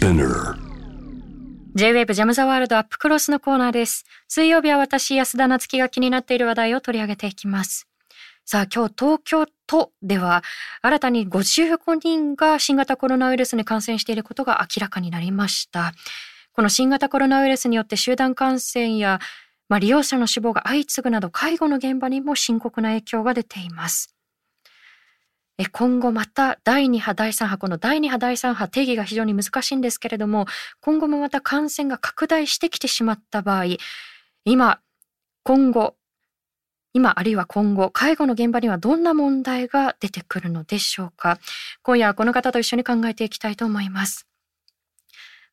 Spinner J-Wave ジャムザワールドアップクロスのコーナーです。水曜日は私、安田夏樹が気になっている話題を取り上げていきます。さあ、今日東京都では新たに55人が新型コロナウイルスに感染していることが明らかになりました。この新型コロナウイルスによって集団感染や、まあ、利用者の死亡が相次ぐなど介護の現場にも深刻な影響が出ています。え今後また第2波、第3波、この第2波、第3波定義が非常に難しいんですけれども、今後もまた感染が拡大してきてしまった場合、今、今後、今あるいは今後、介護の現場にはどんな問題が出てくるのでしょうか？今夜はこの方と一緒に考えていきたいと思います。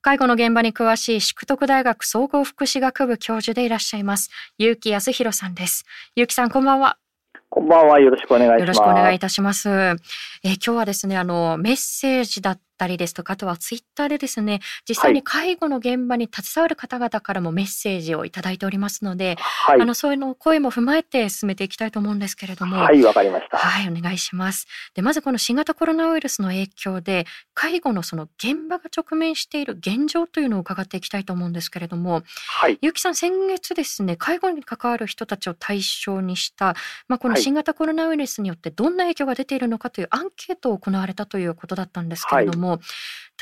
介護の現場に詳しい淑徳大学総合福祉学部教授でいらっしゃいます。結城康弘さんです。結城さん、こんばんは。こんばんは。よろしくお願いします。よろしくお願いいたします。えー今日はですね、あの、メッセージだったりですとか、あとはツイッターでですね、実際に介護の現場に携わる方々からもメッセージをいただいておりますので、はいあ。の、そういうの声も踏まえて進めていきたいと思うんですけれども、はい、わかりました。はい、お願いします。で、まずこの新型コロナウイルスの影響で、介護のその現場が直面している現状というのを伺っていきたいと思うんですけれども、はい。ゆうきさん、先月ですね、介護に関わる人たちを対象にした、まあ、このはい新型コロナウイルスによってどんな影響が出ているのかというアンケートを行われたということだったんですけれども、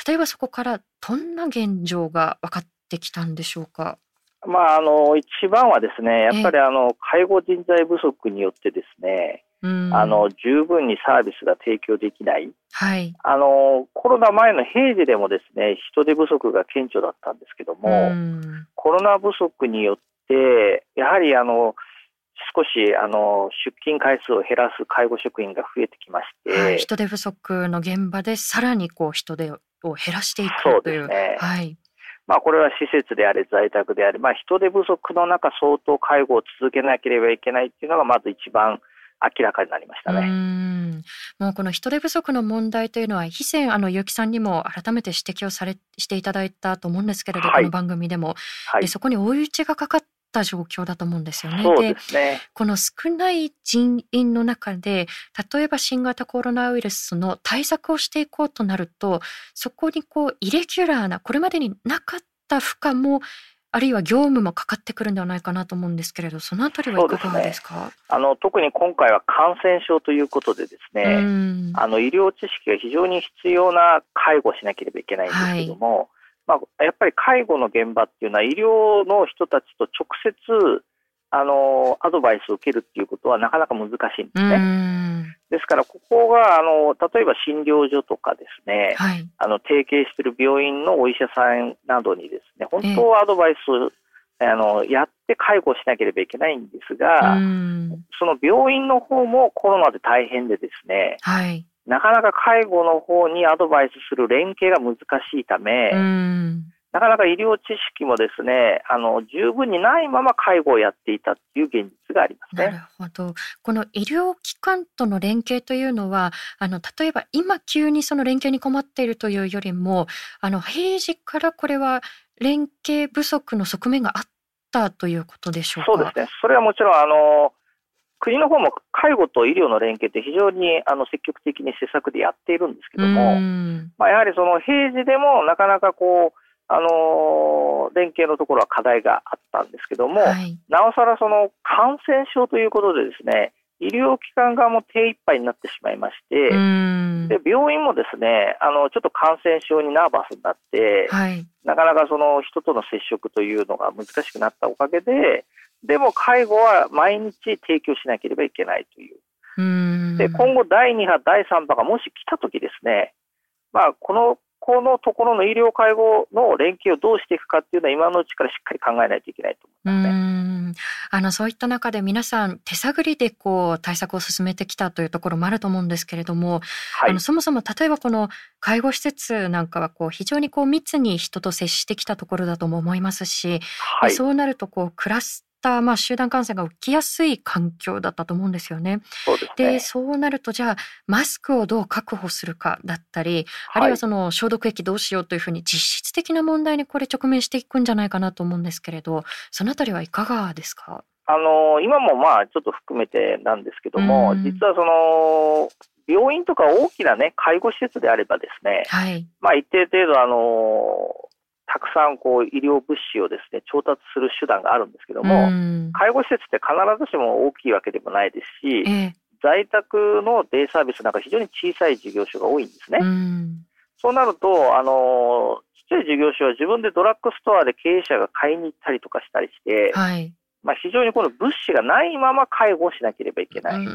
例えばそこからどんな現状が分かってきたんでしょうか？まあ、あの、一番はですね、やっぱりあの、介護人材不足によってですね、うんあの、十分にサービスが提供できない。はい。あの、コロナ前の平時でもですね、人手不足が顕著だったんですけども、うんコロナ不足によって、やはりあの、少しあの出勤回数を減らす介護職員が増えてきまして、はい、人手不足の現場でさらにこう人手を減らしていくという。ですね。はい。まあ、これは施設であれ、在宅であれ、まあ、人手不足の中、相当介護を続けなければいけないっていうのが、まず一番明らかになりましたうね。んもうこの人手不足の問題というのは以前あの結城さんにも改めて指摘をされしていただいたと思うんですけれど、はいこの番組でも、はい。でそこに追い打ちがかかった状況だと思うんですよね。そうですね。この少ない人員の中で例えば新型コロナウイルスの対策をしていこうとなるとそこにこうイレギュラーなこれまでになかった負荷もあるいは業務もかかってくるんではないかなと思うんですけれどそのあたりはいかがですか？あの、特に今回は感染症ということでですうね、んあの、医療知識が非常に必要な介護をしなければいけないんですけども、まあ、やっぱり介護の現場っていうのは医療の人たちと直接、あの、アドバイスを受けるっていうことはなかなか難しいんでうすね。ん。ですから、ここが、あの、例えば診療所とかですね、はい。あの、提携している病院のお医者さんなどにですね、本当はアドバイスを、あの、やって介護しなければいけないんですが、うん。その病院の方もコロナで大変でですね、はいなかなか介護の方にアドバイスする連携が難しいため、うんなかなか医療知識もですね、あの、十分にないまま介護をやっていたっていう現実がありますなるね。ほど。この医療機関との連携というのは、あの例えば今急にその連携に困っているというよりも、あの平時からこれは連携不足の側面があったということでしょうか？そうですね。それはもちろん、あの、国の方も介護と医療の連携って非常にあの積極的に施策でやっているんですけども、うんまあ、やはりその平時でもなかなかこう、あの連携のところは課題があったんですけども、はい。なおさらその感染症ということでですね、医療機関側も手一杯になってしまいまして、うんで病院もですね、あのちょっと感染症にナーバスになって、はい。なかなかその人との接触というのが難しくなったおかげで、でも介護は毎日提供しなければいけないという。うんで、今後第2波、第3波がもし来たときですね、まあ、この、このところの医療介護の連携をどうしていくかっていうのは今のうちからしっかり考えないといけないとう思いますね。んあのそういった中で皆さん手探りでこう対策を進めてきたというところもあると思うんですけれども、はいあの。そもそも例えばこの介護施設なんかはこう非常にこう密に人と接してきたところだとも思いますし、はい。そうなるとこうクラスまあ、集団感染が起きやすい環境だったと思うんですよね。そうでね。そうなるとじゃあマスクをどう確保するかだったりあるいははいその消毒液どうしようというふうに実質的な問題にこれ直面していくんじゃないかなと思うんですけれどそのあたりはいかがですか？あの今もまあちょっと含めてなんですけども、実はその病院とか大きなね介護施設であればですね、はい、まあ一定程度あのたくさんこう医療物資をですね調達する手段があるんですけども、介護施設って必ずしも大きいわけでもないですし、え在宅のデイサービスなんか非常に小さい事業所が多いんですね。そうなると、あのちっちゃい事業所は自分でドラッグストアで経営者が買いに行ったりとかしたりして、はい、まあ、非常にこの物資がないまま介護をしなければいけない。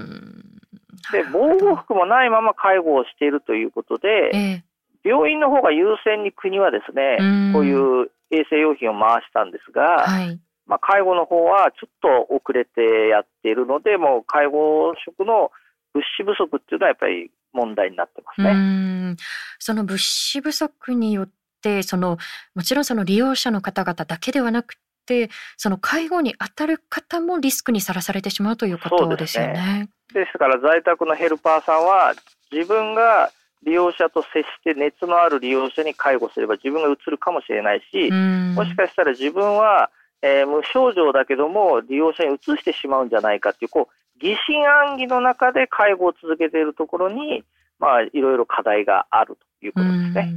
で防護服もないまま介護をしているということで、え病院の方が優先に国はですね、こういう衛生用品を回したんですが、はい、まあ、介護の方はちょっと遅れてやっているので、もう介護職の物資不足っていうのはやっぱり問題になってますね。その物資不足によってそのもちろんその利用者の方々だけではなくてその介護に当たる方もリスクにさらされてしまうということですよね。です、ね,、から在宅のヘルパーさんは自分が利用者と接して熱のある利用者に介護すれば自分がうつるかもしれないし、もしかしたら自分は、えー、無症状だけども利用者にうつしてしまうんじゃないかっていうこう疑心暗鬼の中で介護を続けているところに、まあ、いろいろ課題があるということですね。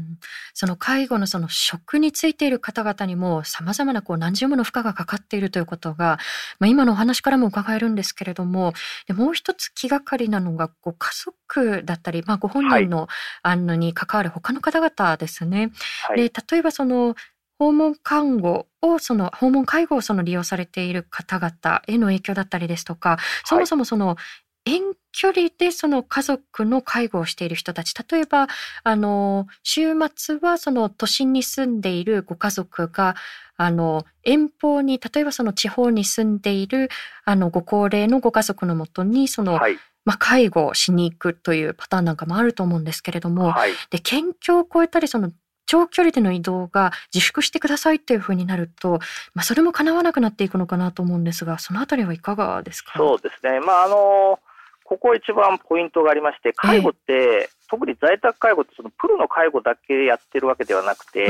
その介護のその職についている方々にも様々なこう何重もの負荷がかかっているということが、まあ、今のお話からも伺えるんですけれどもでもう一つ気がかりなのがご家族だったり、まあ、ご本人の,、あのに関わる他の方々ですね。はい、で例えばその訪問看護をその訪問介護をその利用されている方々への影響だったりですとかそもそもその遠距離でその家族の介護をしている人たち。例えばあの週末はその都心に住んでいるご家族があの遠方に例えばその地方に住んでいるあのご高齢のご家族のもとにその、はい、まあ、介護をしに行くというパターンなんかもあると思うんですけれども、はい、で県境を越えたりその長距離での移動が自粛してくださいっていうふうになると、まあ、それも叶わなくなっていくのかなと思うんですがそのあたりはいかがですか？そうですね、まあ、あのここ一番ポイントがありまして、介護って、えー、特に在宅介護ってそのプロの介護だけやってるわけではなくて、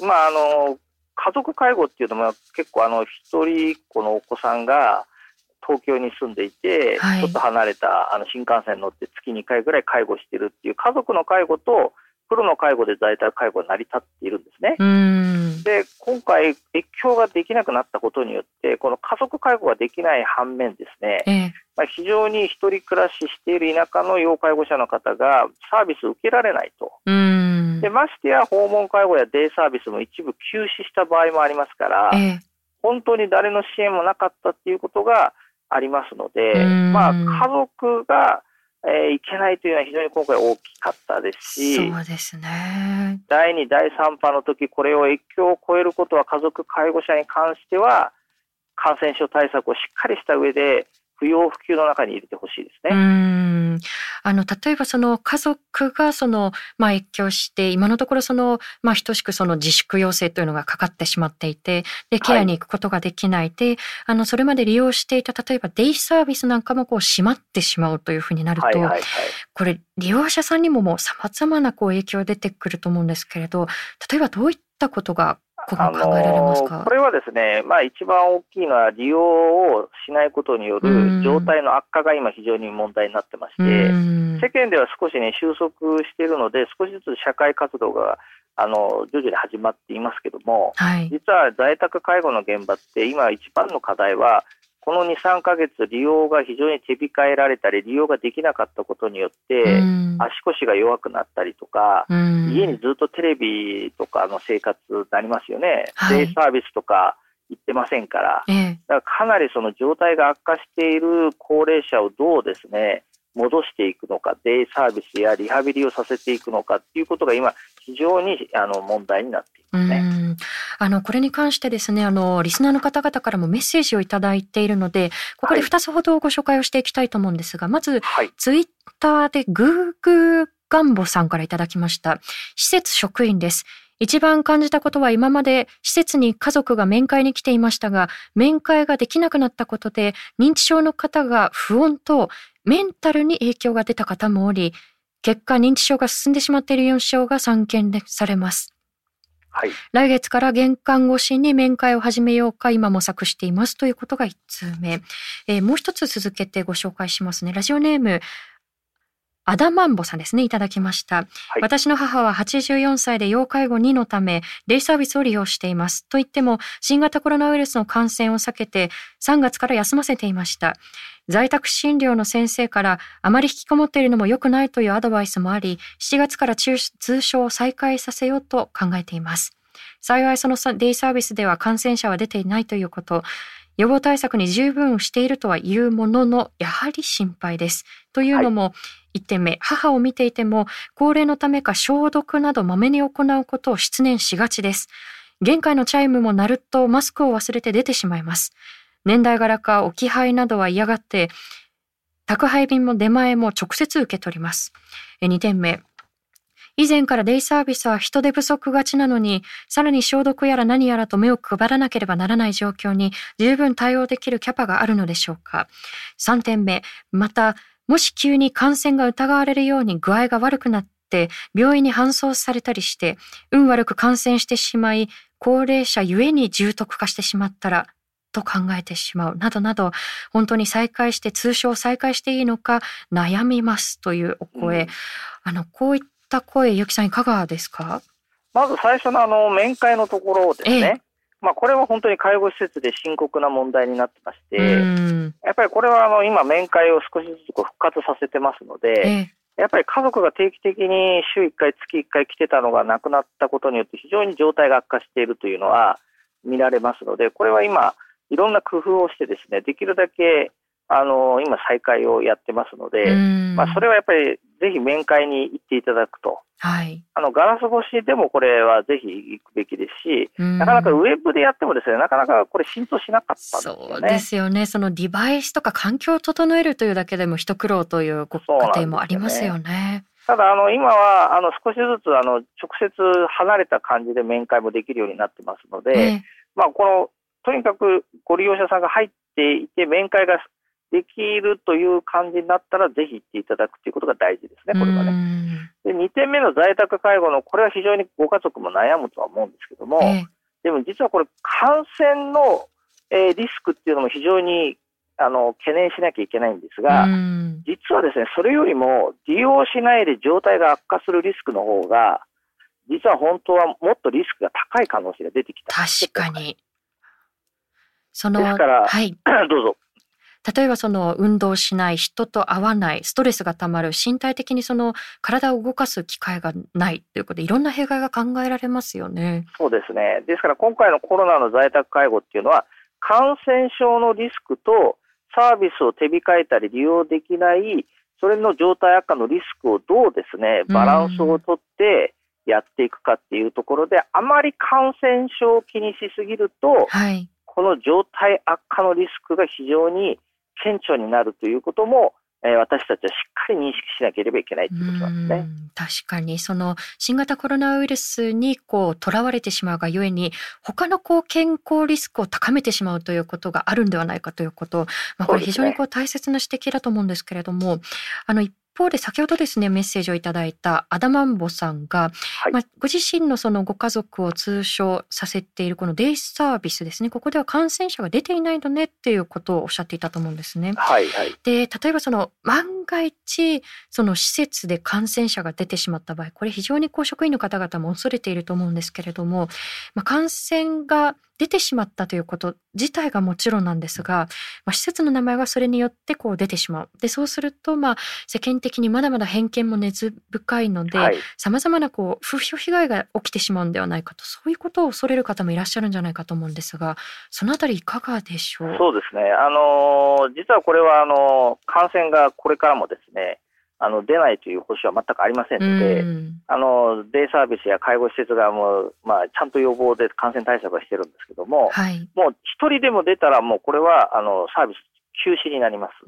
まあ、あの家族介護っていうのも結構あの一人っ子のお子さんが東京に住んでいて、はい、ちょっと離れたあの新幹線に乗って月2回ぐらい介護してるっていう家族の介護とプロの介護で在宅介護が成り立っているんですね。で、今回、越境ができなくなったことによって、この家族介護ができない反面ですね、ええ、まあ、非常に一人暮らししている田舎の要介護者の方がサービスを受けられないと。でましてや訪問介護やデイサービスも一部休止した場合もありますから、え、本当に誰の支援もなかったっていうことがありますので、まあ、家族がえー、いけないというのは非常に今回大きかったですし、そうですね。第2、第3波の時、これを越境を超えることは家族介護者に関しては、感染症対策をしっかりした上で、不要不急の中に入れてほしいですね。あの例えばその家族がそのまあ越境して今のところそのまあ等しくその自粛要請というのがかかってしまっていてでケアに行くことができないで、はい、あのそれまで利用していた例えばデイサービスなんかもこう閉まってしまうというふうになると、はいはいはい、これ利用者さんにももうさまざまなこう影響出てくると思うんですけれど例えばどういったことがあのこれはですね、まあ、一番大きいのは利用をしないことによる状態の悪化が今非常に問題になってまして、世間では少しね収束しているので少しずつ社会活動があの徐々に始まっていますけども、はい、実は在宅介護の現場って今一番の課題はこの2、3ヶ月、利用が非常に手控えられたり、利用ができなかったことによって、足腰が弱くなったりとか、家にずっとテレビとかの生活になりますよね。デイサービスとか行ってませんから、だからかなりその状態が悪化している高齢者をどうですね、戻していくのか、デイサービスやリハビリをさせていくのかっていうことが今、非常にあの問題になっていますね。あのこれに関してですね、あのリスナーの方々からもメッセージをいただいているので、ここで2つほどご紹介をしていきたいと思うんですが、まず、はい、ツイッターでグーグーガンボさんからいただきました。施設職員です。一番感じたことは今まで施設に家族が面会に来ていましたが、面会ができなくなったことで認知症の方が不穏とメンタルに影響が出た方もおり、結果認知症が進んでしまっている4症が散見されます。はい、来月から玄関越しに面会を始めようか今模索していますということが1通目、えー、もう一つ続けてご紹介しますね。ラジオネームアダマンボさんですね、いただきました。はい、私の母は84歳で要介護2のため、デイサービスを利用しています。と言っても、新型コロナウイルスの感染を避けて、3月から休ませていました。在宅診療の先生から、あまり引きこもっているのも良くないというアドバイスもあり、7月から通称を再開させようと考えています。幸いそのデイサービスでは感染者は出ていないということ、予防対策に十分しているとは言うものの、やはり心配です。というのも、はい、1点目、母を見ていても、高齢のためか消毒などまめに行うことを失念しがちです。玄関のチャイムも鳴るとマスクを忘れて出てしまいます。年代柄か置き配などは嫌がって、宅配便も出前も直接受け取ります。2点目、以前からデイサービスは人手不足がちなのに、さらに消毒やら何やらと目を配らなければならない状況に十分対応できるキャパがあるのでしょうか。3点目、また、もし急に感染が疑われるように具合が悪くなって病院に搬送されたりして、運悪く感染してしまい、高齢者ゆえに重篤化してしまったら、と考えてしまうなどなど、本当に再開して通称再開していいのか悩みますというお声。うん、あの、こういっった声、ゆきさんいかがですか？まず最初のあの面会のところですね。ええ、まあこれは本当に介護施設で深刻な問題になってまして、やっぱりこれはあの今面会を少しずつ復活させてますので、えやっぱり家族が定期的に週1回、月1回来てたのがなくなったことによって非常に状態が悪化しているというのは見られますので、これは今、いろんな工夫をしてですね、できるだけあの今、再開をやってますので、まあ、それはやっぱりぜひ面会に行っていただくと、はい、あのガラス越しでもこれはぜひ行くべきですし、なかなかウェブでやってもですね、なかなかこれ浸透しなかったんですよね。そうですよね。そのデバイスとか環境を整えるというだけでも一苦労というご家庭もありますよね。ただ、あの、今は、あの、少しずつ、あの、直接離れた感じで面会もできるようになってますので、えー、まあ、この、とにかくご利用者さんが入っていて、面会ができるという感じになったら、ぜひ行っていただくということが大事ですね、これはね。で、2点目の在宅介護の、これは非常にご家族も悩むとは思うんですけども、えー、でも実はこれ、感染の、えー、リスクっていうのも非常にあの懸念しなきゃいけないんですが、実はですね、それよりも利用しないで状態が悪化するリスクの方が、実は本当はもっとリスクが高い可能性が出てきた。確かに。そのですから、はい、どうぞ。例えばその運動しない人と会わないストレスがたまる身体的にその体を動かす機会がないということでいろんな弊害が考えられますよね。そうですね。ですから今回のコロナの在宅介護っていうのは感染症のリスクとサービスを手控えたり利用できないそれの状態悪化のリスクをどうですねバランスをとってやっていくかっていうところで、あまり感染症を気にしすぎると、はい、この状態悪化のリスクが非常に顕著になるということも、えー、私たちはしっかり認識しなければいけないということなんですね。確かにその新型コロナウイルスにこう囚われてしまうがゆえに他のこう健康リスクを高めてしまうということがあるんではないかということ、まあ、これ非常にこう大切な指摘だと思うんですけれども、ね、あの一方で先ほどですねメッセージをいただいたアダマンボさんが、はい、まあ、ご自身のそのご家族を通所させているこのデイサービスですね。ここでは感染者が出ていないのねっていうことをおっしゃっていたと思うんですね。はいはい、で例えばその万が一その施設で感染者が出てしまった場合これ非常にこう職員の方々も恐れていると思うんですけれども、まあ、感染が出てしまったということ自体がもちろんなんですが、まあ、施設の名前がそれによってこう出てしまう。でそうすると、まあ、世間的にまだまだ偏見も根深いのでさまざまなこう風評被害が起きてしまうんではないかとそういうことを恐れる方もいらっしゃるんじゃないかと思うんですがそのあたりいかがでしょう？そうですね、あの実はこれはあの感染がこれからもですねあの出ないという保証は全くありませんので、あのデイサービスや介護施設側も、まあ、ちゃんと予防で感染対策はしてるんですけども、はい、もう一人でも出たら、もうこれはあのサービス休止になります。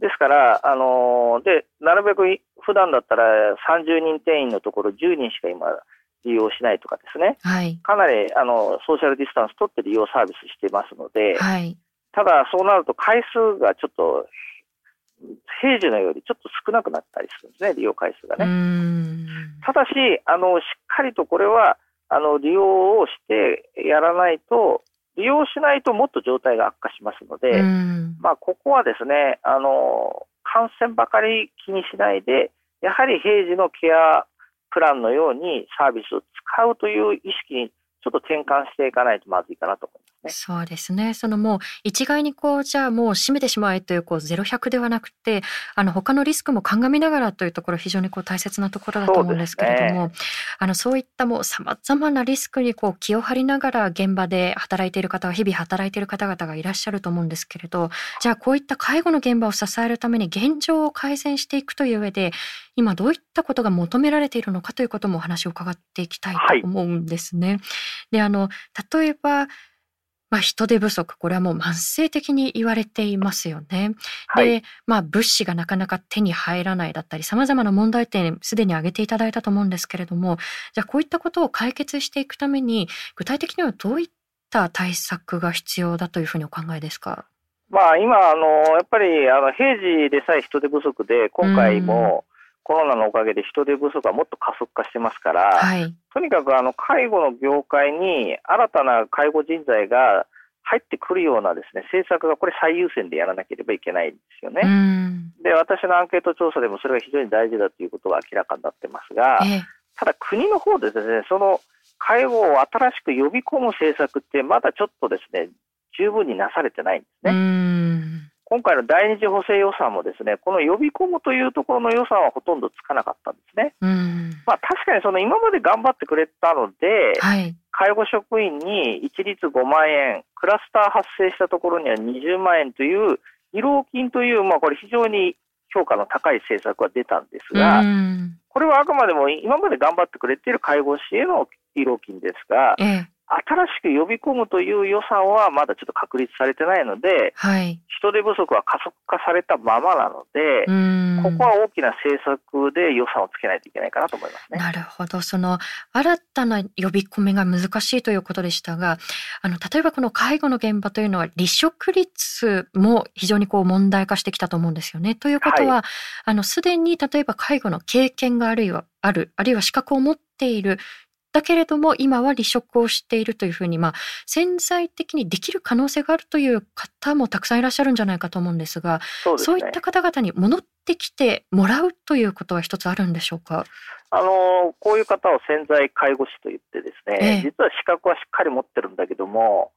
ですから、あのでなるべく普段だったら30人定員のところ10人しか今利用しないとかですね、はい、かなりあのソーシャルディスタンス取って利用サービスしてますので、はい、ただそうなると回数がちょっと平時のよりちょっと少なくなったりするんですね、利用回数がね。ただしあの、しっかりとこれはあの利用をしてやらないと、利用しないともっと状態が悪化しますので、まあ、ここはですねあの、感染ばかり気にしないで、やはり平時のケアプランのようにサービスを使うという意識にちょっと転換していかないとまずいかなと思います。ね、そうですね。そのもう一概にこうじゃあもう閉めてしまえというこうゼロ百ではなくて、あの他のリスクも鑑みながらというところ非常にこう大切なところだと思うんですけれども、ね、あのそういったもうさまざまなリスクにこう気を張りながら現場で働いている方は日々働いている方々がいらっしゃると思うんですけれど、じゃあこういった介護の現場を支えるために現状を改善していくという上で、今どういったことが求められているのかということもお話を伺っていきたいと思うんですね。はい、で、あの例えばまあ、人手不足、これはもう慢性的に言われていますよね。はい、で、まあ、物資がなかなか手に入らないだったり、様々な問題点、すでに挙げていただいたと思うんですけれども、じゃあこういったことを解決していくために、具体的にはどういった対策が必要だというふうにお考えですか？まあ、今、あの、やっぱり、あの、平時でさえ人手不足で、今回も、コロナのおかげで人手不足がもっと加速化してますから、はい、とにかくあの介護の業界に新たな介護人材が入ってくるようなですね政策がこれ最優先でやらなければいけないんですよね。で私のアンケート調査でもそれが非常に大事だということが明らかになってますが、ただ国の方でですねその介護を新しく呼び込む政策ってまだちょっとですね十分になされてないんですね。今回の第二次補正予算もですね、この呼び込むというところの予算はほとんどつかなかったんですね。まあ確かにその今まで頑張ってくれたので、はい、介護職員に一律5万円、クラスター発生したところには20万円という慰労金という、まあこれ非常に評価の高い政策が出たんですが、これはあくまでも今まで頑張ってくれている介護士への慰労金ですが、ええ新しく呼び込むという予算はまだちょっと確立されてないので、はい、人手不足は加速化されたままなので、ここは大きな政策で予算をつけないといけないかなと思いますね。なるほど。その新たな呼び込みが難しいということでしたが、あの例えばこの介護の現場というのは離職率も非常にこう問題化してきたと思うんですよね。ということは、はい、あのすでに例えば介護の経験があるいはある、あるいは資格を持っているだけれども今は離職をしているというふうに、まあ、潜在的にできる可能性があるという方もたくさんいらっしゃるんじゃないかと思うんですがそう、ね,、いった方々に戻ってきてもらうということは一つあるんでしょうか？あのこういう方を潜在介護士と言ってですね、ええ、実は資格はしっかり持ってるんだけども、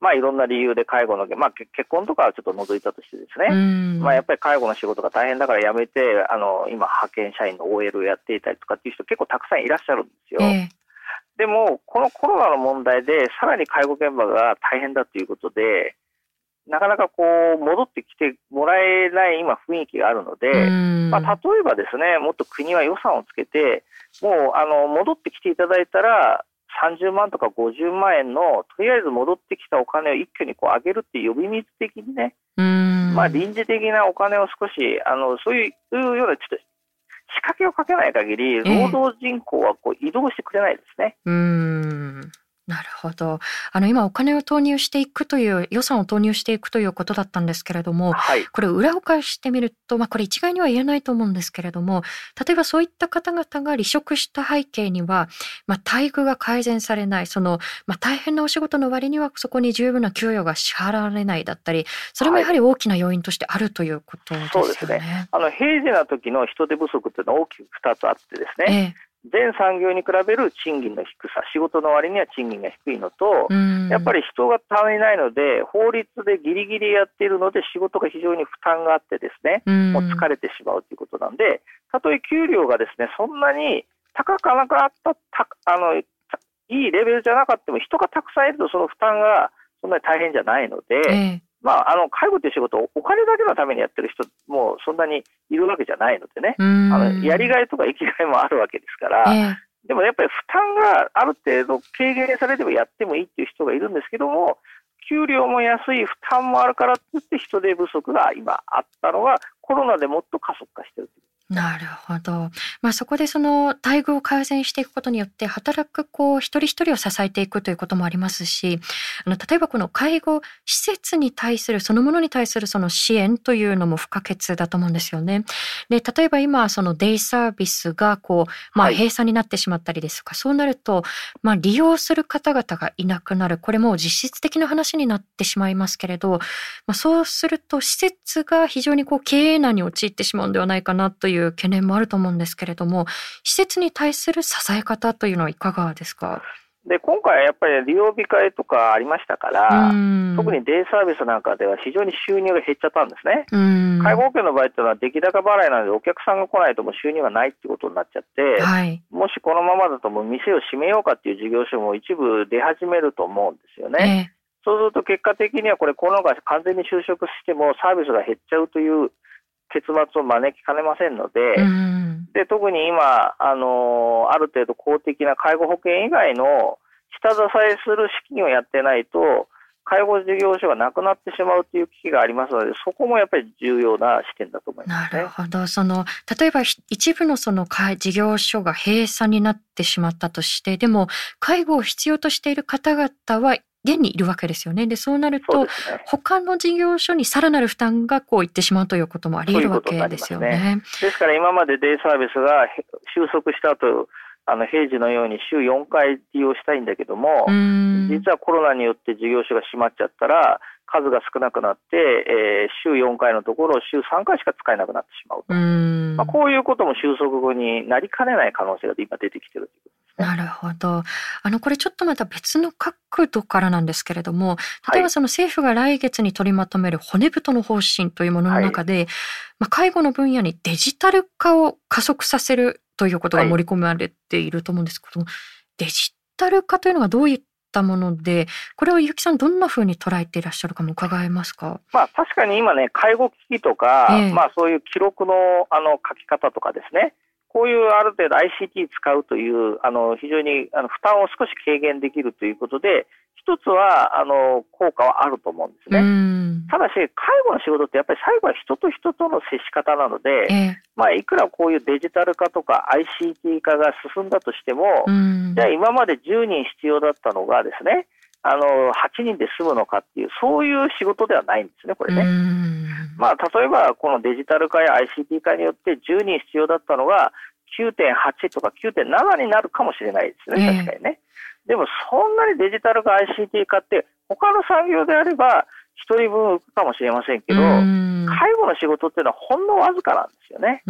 まあ、いろんな理由で介護の、まあ、結婚とかはちょっと除いたとしてですね、まあ、やっぱり介護の仕事が大変だから辞めて、あの今、派遣社員の OL をやっていたりとかっていう人、結構たくさんいらっしゃるんですよ。えでも、このコロナの問題で、さらに介護現場が大変だということで、なかなかこう戻ってきてもらえない今、雰囲気があるので、まあ、例えばですね、もっと国は予算をつけて、もうあの戻ってきていただいたら、30万とか50万円の、とりあえず戻ってきたお金を一挙にこう上げるっていう呼び水的にね、まあ、臨時的なお金を少し、あのそういうようなちょっと仕掛けをかけない限り、労働人口はこう移動してくれないですね。えー、うんなるほど。あの今お金を投入していくという予算を投入していくということだったんですけれども、はい、これ裏を返してみると、まあ、これ一概には言えないと思うんですけれども例えばそういった方々が離職した背景には、まあ、待遇が改善されないその、まあ、大変なお仕事の割にはそこに十分な給与が支払われないだったりそれもやはり大きな要因としてあるということですよね。はい、そうですね。あの平時な時の人手不足というのは大きく2つあってですね、ええ全産業に比べる賃金の低さ、仕事の割には賃金が低いのと、やっぱり人が足りないので、法律でギリギリやっているので、仕事が非常に負担があってですね、もう疲れてしまうということなんで、たとえ給料がですね、そんなに高くなかったたあの、いいレベルじゃなかったも、人がたくさんいるとその負担がそんなに大変じゃないので、まあ、あの介護という仕事をお金だけのためにやってる人もそんなにいるわけじゃないのでね、あのやりがいとか生きがいもあるわけですから、えー、でもやっぱり負担がある程度軽減されればやってもいいっていう人がいるんですけども、給料も安い、負担もあるからって言って人手不足が今あったのが、コロナでもっと加速化してるなるほど。まあそこでその待遇を改善していくことによって働くこう一人一人を支えていくということもありますし、あの例えばこの介護施設に対するそのものに対するその支援というのも不可欠だと思うんですよね。で例えば今そのデイサービスがこうまあ閉鎖になってしまったりですとか、はい、そうなるとまあ利用する方々がいなくなるこれも実質的な話になってしまいますけれど、まあそうすると施設が非常にこう経営難に陥ってしまうんではないかなといういう懸念もあると思うんですけれども、施設に対する支え方というのはいかがですか？で今回、やっぱり利用控えとかありましたから、特にデイサービスなんかでは非常に収入が減っちゃったんですね。介護保険の場合っていうのは出来高払いなので、お客さんが来ないともう収入がないってことになっちゃって、はい、もしこのままだともう店を閉めようかっていう事業所も一部出始めると思うんですよね。えーそうすると結果的にはこれ、コロナが完全に就職してもサービスが減っちゃうという結末を招きかねませんので、うん、で特に今あの、ある程度公的な介護保険以外の下支えする資金をやってないと、介護事業所がなくなってしまうという危機がありますので、そこもやっぱり重要な視点だと思います、ね、なるほど。その例えば一部のその事業所が閉鎖になってしまったとして、でも介護を必要としている方々は現にいるわけですよね。で、そうなると、ね、他の事業所にさらなる負担がこういってしまうということもあり得るわけですよね。ねですから今までデイサービスが収束した後、あの平時のように週4回利用したいんだけども、実はコロナによって事業所が閉まっちゃったら、数が少なくなって、えー、週4回のところ、週3回しか使えなくなってしまうと。まあ、こういうことも収束後になりかねない可能性が今出てきてるということなるほど。あの、これちょっとまた別の角度からなんですけれども、例えばその政府が来月に取りまとめる骨太の方針というものの中で、はい、まあ、介護の分野にデジタル化を加速させるということが盛り込まれていると思うんですけども、はい、デジタル化というのはどういったもので、これを結城さんどんなふうに捉えていらっしゃるかも伺えますか？まあ確かに今ね、介護機器とか、え。まあそういう記録のあの書き方とかですね、こういうある程度 ICT 使うという、あの非常にあの負担を少し軽減できるということで、一つはあの効果はあると思うんですね。ただし、介護の仕事ってやっぱり最後は人と人との接し方なので、えー、まあ、いくらこういうデジタル化とか ICT 化が進んだとしても、じゃあ今まで10人必要だったのがですね、あの8人で済むのかっていう、そういう仕事ではないんですね、これね。まあ、例えばこのデジタル化や ICT 化によって10人必要だったのが9.8とか9.7になるかもしれないですね、確かにね。でもそんなにデジタル化 ICT 化って他の産業であれば1人分浮くかもしれませんけど、介護の仕事っていうのはほんのわずかなんですよね。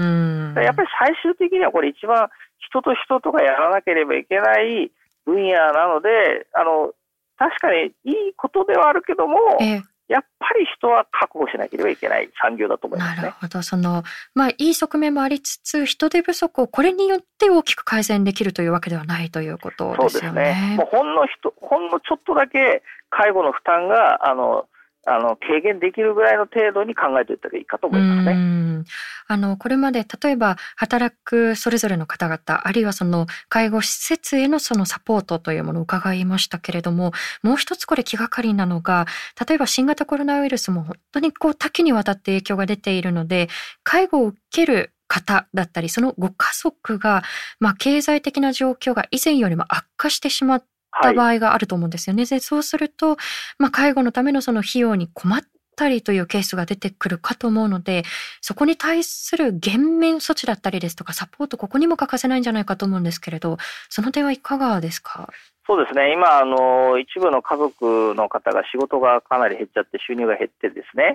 やっぱり最終的にはこれ一番人と人とがやらなければいけない分野なので、あの確かにいいことではあるけども、えやっぱり人は確保しなければいけない産業だと思います、ね、なるほど。その、まあ、いい側面もありつつ、人手不足をこれによって大きく改善できるというわけではないということですよね。そうですね。もうほんの人、ほんのちょっとだけ介護の負担が、あの、あの軽減できるぐらいの程度に考えておいたらいいかと思いますね。あのこれまで例えば働くそれぞれの方々あるいはその介護施設へのそのサポートというものを伺いましたけれどももう一つこれ気がかりなのが例えば新型コロナウイルスも本当にこう多岐にわたって影響が出ているので介護を受ける方だったりそのご家族が、まあ、経済的な状況が以前よりも悪化してしまった場合があると思うんですよね。はい、でそうすると、まあ、介護のためのその費用に困ったりというケースが出てくるかと思うのでそこに対する減免措置だったりですとかサポートここにも欠かせないんじゃないかと思うんですけれどその点はいかがですか？そうですね。今あの一部の家族の方が仕事がかなり減っちゃって収入が減ってですね。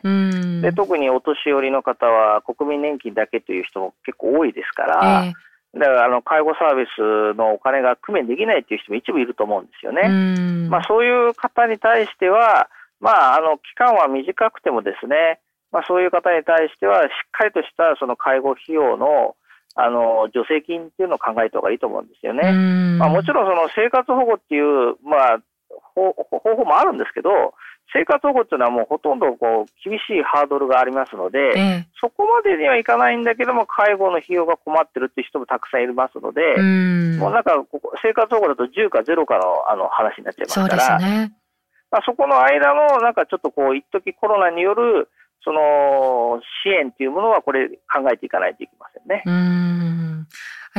で特にお年寄りの方は国民年金だけという人も結構多いですから、えーだからあの介護サービスのお金が工面できないっていう人も一部いると思うんですよね。まあ、そういう方に対しては、まあ、あの期間は短くてもですね、まあ、そういう方に対してはしっかりとしたその介護費用のあの助成金っていうのを考えた方がいいと思うんですよね。まあ、もちろんその生活保護っていう、まあ、方法もあるんですけど、生活保護っていうのはもうほとんどこう厳しいハードルがありますので、ええ、そこまでにはいかないんだけども、介護の費用が困ってるっていう人もたくさんいますので、うもうなんかここ生活保護だと10か0かのあの話になっちゃいますから、そ、ね、まあ、そこの間のなんかちょっとこう、一時コロナによるその支援というものはこれ考えていかないといけませんね。うん。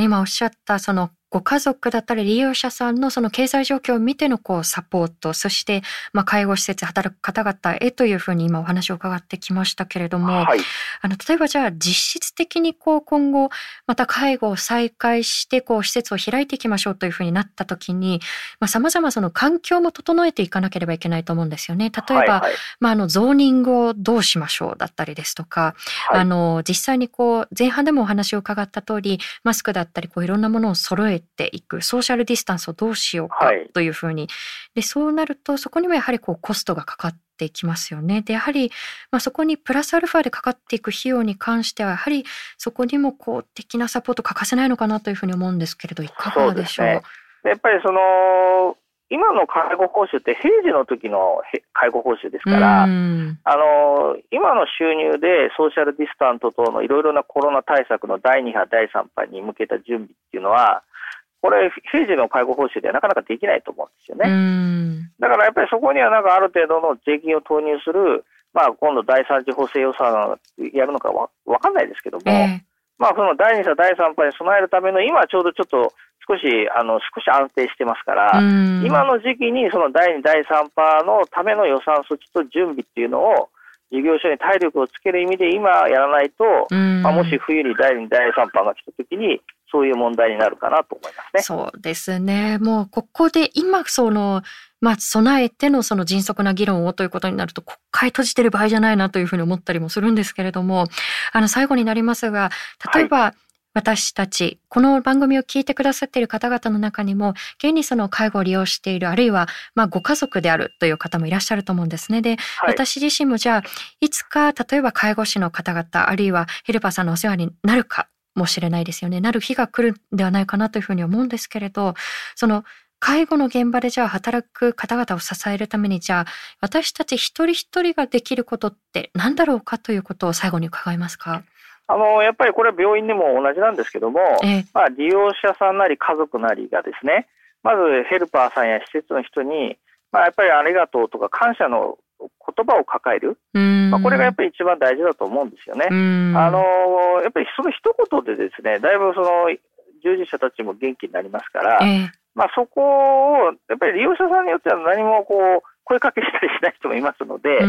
今おっしゃったそのご家族だったり利用者さんのその経済状況を見てのこうサポート、そしてまあ介護施設働く方々へというふうに今お話を伺ってきましたけれども、はい、あの例えばじゃあ実質的にこう今後また介護を再開してこう施設を開いていきましょうというふうになった時に、まあ様々その環境も整えていかなければいけないと思うんですよね。例えば、はい。はい、まああのゾーニングをどうしましょうだったりですとか、はい、あの実際にこう前半でもお話を伺った通りマスクだったりこういろんなものを揃えていくソーシャルディスタンスをどうしようかというふうに、はい、でそうなるとそこにもやはりこうコストがかかっていきますよね。でやはり、まあ、そこにプラスアルファでかかっていく費用に関してはやはりそこにも公的なサポート欠かせないのかなというふうに思うんですけれどいかがでしょう？うね、やっぱりその今の介護報酬って平時の時の介護報酬ですから、あの今の収入でソーシャルディスタント等のいろいろなコロナ対策の第2波、第3波に向けた準備っていうのは、これ、平時の介護報酬ではなかなかできないと思うんですよね。だからやっぱりそこにはなんかある程度の税金を投入する、まあ今度第三次補正予算やるのかわわかんないですけども、えー、まあその第2波、第3波に備えるための今ちょうどちょっと少し、あの、少し安定してますから、今の時期にその第2、第3波のための予算措置と準備っていうのを、事業所に体力をつける意味で今やらないと、まあ、もし冬に第2、第3波が来た時に、そういう問題になるかなと思いますね。そうですね。もうここで今そのまあ備えてのその迅速な議論をということになると国会閉じてる場合じゃないなというふうに思ったりもするんですけれども、あの最後になりますが、例えば、はい私たち、この番組を聞いてくださっている方々の中にも、現にその介護を利用している、あるいは、まあ、ご家族であるという方もいらっしゃると思うんですね。で、はい、私自身もじゃあ、いつか、例えば介護士の方々、あるいはヘルパーさんのお世話になるかもしれないですよね。なる日が来るんではないかなというふうに思うんですけれど、その介護の現場でじゃあ働く方々を支えるためにじゃあ私たち一人一人ができることって何だろうかということを最後に伺いますか？あのやっぱりこれは病院でも同じなんですけども、えまあ、利用者さんなり家族なりがですねまずヘルパーさんや施設の人に、まあ、やっぱりありがとうとか感謝の言葉を抱える、まあ、これがやっぱり一番大事だと思うんですよね。あのやっぱりその一言でですねだいぶその従事者たちも元気になりますから、え。まあ、そこをやっぱり利用者さんによっては何もこう声かけしたりしない人もいますので、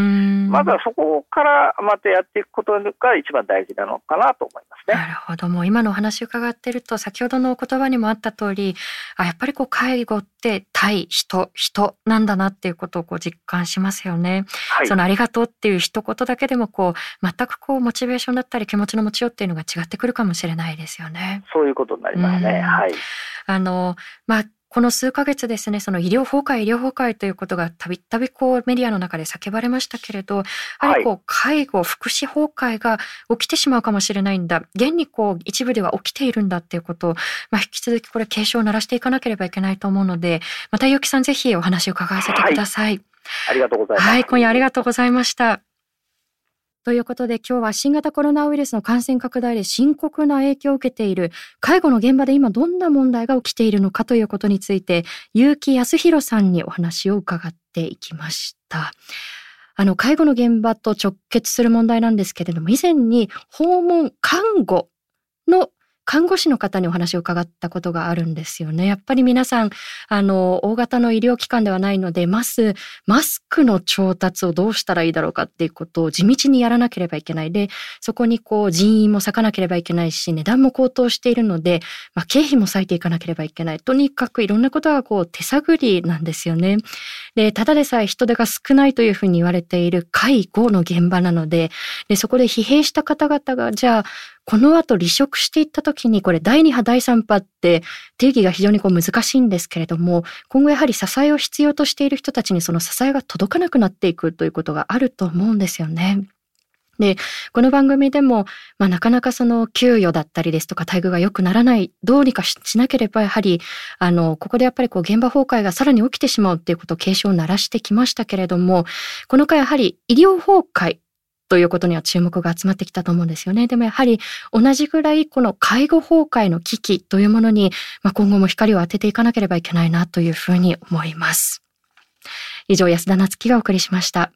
まずはそこからまたやっていくことが一番大事なのかなと思いますね。なるほど。もう今のお話を伺ってると、先ほどのお言葉にもあった通り、あやっぱりこう介護って対人、人なんだなっていうことをこう実感しますよね。はい、そのありがとうっていう一言だけでもこう、全くこうモチベーションだったり気持ちの持ちようっていうのが違ってくるかもしれないですよね。そういうことになりますね。はい。あの、まあ、この数ヶ月ですね、その医療崩壊、医療崩壊ということがたびたびこうメディアの中で叫ばれましたけれど、やはりこう、介護、福祉崩壊が起きてしまうかもしれないんだ。現にこう、一部では起きているんだっていうことを、まあ、引き続きこれ警鐘を鳴らしていかなければいけないと思うので、またゆきさんぜひお話を伺わせてください。はい、ありがとうございます。はい、今夜ありがとうございました。ということで今日は新型コロナウイルスの感染拡大で深刻な影響を受けている介護の現場で今どんな問題が起きているのかということについて結城康弘さんにお話を伺っていきました。あの介護の現場と直結する問題なんですけれども以前に訪問看護の看護師の方にお話を伺ったことがあるんですよね。やっぱり皆さん、あの、大型の医療機関ではないので、まず、マスクの調達をどうしたらいいだろうかっていうことを地道にやらなければいけない。で、そこにこう人員も割かなければいけないし、値段も高騰しているので、まあ、経費も割いていかなければいけない。とにかくいろんなことがこう手探りなんですよね。で、ただでさえ人手が少ないというふうに言われている介護の現場なので、で、そこで疲弊した方々が、じゃあ、この後離職していった時に、これ第2波、第3波って定義が非常にこう難しいんですけれども、今後やはり支えを必要としている人たちにその支えが届かなくなっていくということがあると思うんですよね。で、この番組でも、まあ、なかなかその給与だったりですとか待遇が良くならない、どうにかしなければやはり、あの、ここでやっぱりこう現場崩壊がさらに起きてしまうっていうことを警鐘を鳴らしてきましたけれども、この回やはり医療崩壊ということには注目が集まってきたと思うんですよね。でもやはり同じぐらいこの介護崩壊の危機というものに、まあ、今後も光を当てていかなければいけないなというふうに思います。以上、安田なつきがお送りしました。